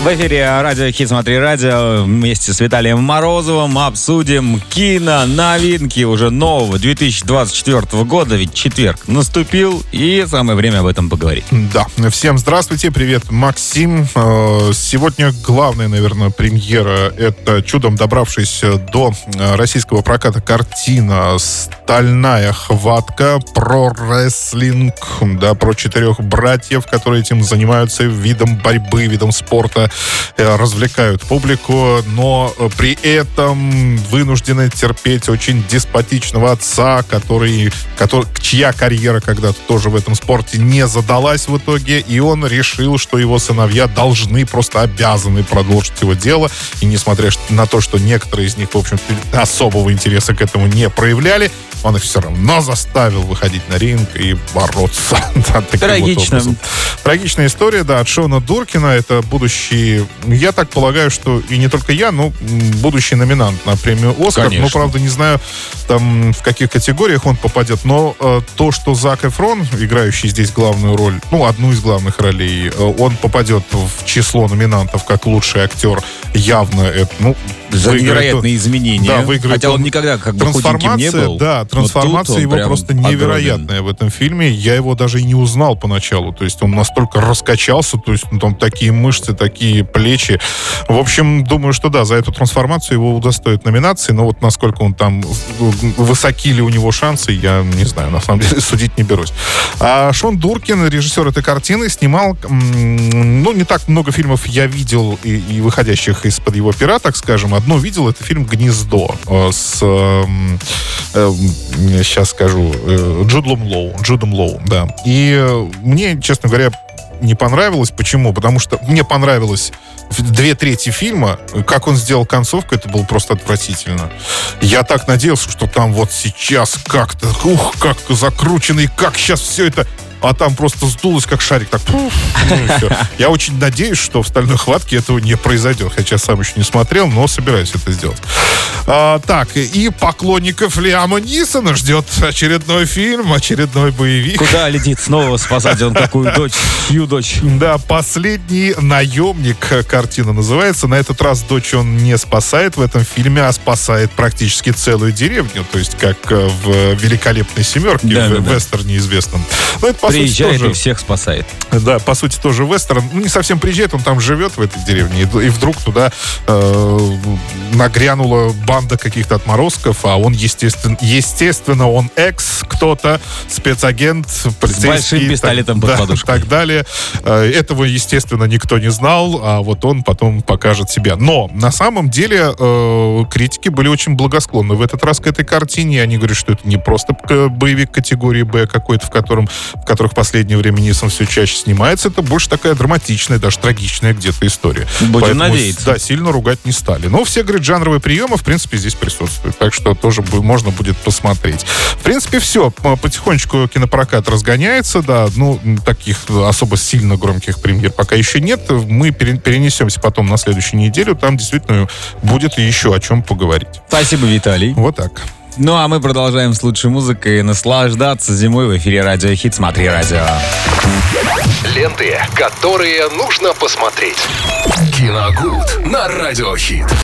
В эфире радио Хит Смотри Радио. Вместе с Виталием Морозовым обсудим кино новинки уже нового 2024 года, ведь четверг наступил и самое время об этом поговорить. Да, всем здравствуйте, привет, Максим. Э, Сегодня главная, наверное, премьера это чудом добравшаяся до э, российского проката картина «Стальная хватка» про рестлинг, да, про четырех братьев, которые этим занимаются видом борьбы, видом спорта, э, развлекают публику, но э, при этом вынуждены терпеть очень деспотичного отца, который, который, чья карьера когда-то тоже в этом спорте не задалась в итоге, и он решил, что его сыновья должны, просто обязаны продолжить его дело, и несмотря на то, что некоторые из них, в общем особого интереса к этому не проявляли, он их все равно заставил выходить на ринг и бороться. Да, таким вот Трагично. образом. Трагичная история, да, от Шона Дуркина. Это будущий, я так полагаю, что и не только я, но будущий номинант на премию «Оскар». Конечно. Ну, правда, не знаю, там, в каких категориях он попадет, но э, то, что Зак Эфрон, играющий здесь главную роль, ну, одну из главных ролей, э, он попадет в число номинантов как лучший актер, явно это, ну, За выиграет невероятные изменения. Да, выиграет Хотя он он- никогда как бы худеньким не Трансформация, был. да, трансформация его просто огромен. невероятная в этом фильме. Я его даже и не узнал поначалу. То есть он настолько раскачался, то есть ну, там такие мышцы, такие плечи. В общем, думаю, что да, за эту трансформацию его удостоит номинации, но вот насколько он там высоки ли у него шансы, я не знаю, на самом деле судить не берусь. А Шон Дуркин, режиссер этой картины, снимал, ну, не так много фильмов я видел и, и выходящих из-под его пера, так скажем. Одно видел, это фильм «Гнездо» э, с, эм, эм, сейчас скажу, э, Джудлом Лоу, Джудом Лоу, да. И э, мне, честно говоря, не понравилось. Почему? Потому что мне понравилось две трети фильма, как он сделал концовку, это было просто отвратительно. Я так надеялся, что там вот сейчас как-то, ух, как закручено, и как сейчас все это... А там просто сдулось, как шарик, так... пуф, ну. Я очень надеюсь, что в «Стальной хватке» этого не произойдет. Хотя сам еще не смотрел, но собираюсь это сделать. А, так, и поклонников Лиама Нисона ждет очередной фильм, очередной боевик. Куда летит снова спасать он такую дочь, чью дочь? Да, «Последний наемник» картина называется. На этот раз дочь он не спасает в этом фильме, а спасает практически целую деревню. То есть как э, в «Великолепной семерке», Да, в да, да. вестерне известном. Ну, это, по сути, Приезжает тоже- и всех спасает. да, по сути, тоже вестерн. Ну, не совсем приезжает, он там живет в этой деревне. И, и вдруг туда э, нагрянула банда каких-то отморозков, а он, естественно, естественно, он экс кто-то, спецагент, полицейский. большим пистолетом под да, подушкой. так далее. Э, Этого, естественно, никто не знал, а вот он потом покажет себя. Но на самом деле э, критики были очень благосклонны в этот раз к этой картине. Они говорят, что это не просто к- боевик категории Б какой-то, в котором в которых в последнее время Нисон все чаще снимается, это больше такая драматичная, даже трагичная где-то история. Будем Поэтому, надеяться. Да, сильно ругать не стали. Но все, говорит, жанровые приемы, в принципе, здесь присутствуют. Так что тоже можно будет посмотреть. В принципе, все. Потихонечку кинопрокат разгоняется, да. Ну, таких особо сильно громких премьер пока еще нет. Мы пере- перенесемся потом на следующую неделю. Там действительно будет еще о чем поговорить. Спасибо, Виталий. Вот так. Ну а мы продолжаем с лучшей музыкой и наслаждаться зимой в эфире Радио Хит. Смотри радио. Ленты, которые нужно посмотреть. Киногуд на Радиохит.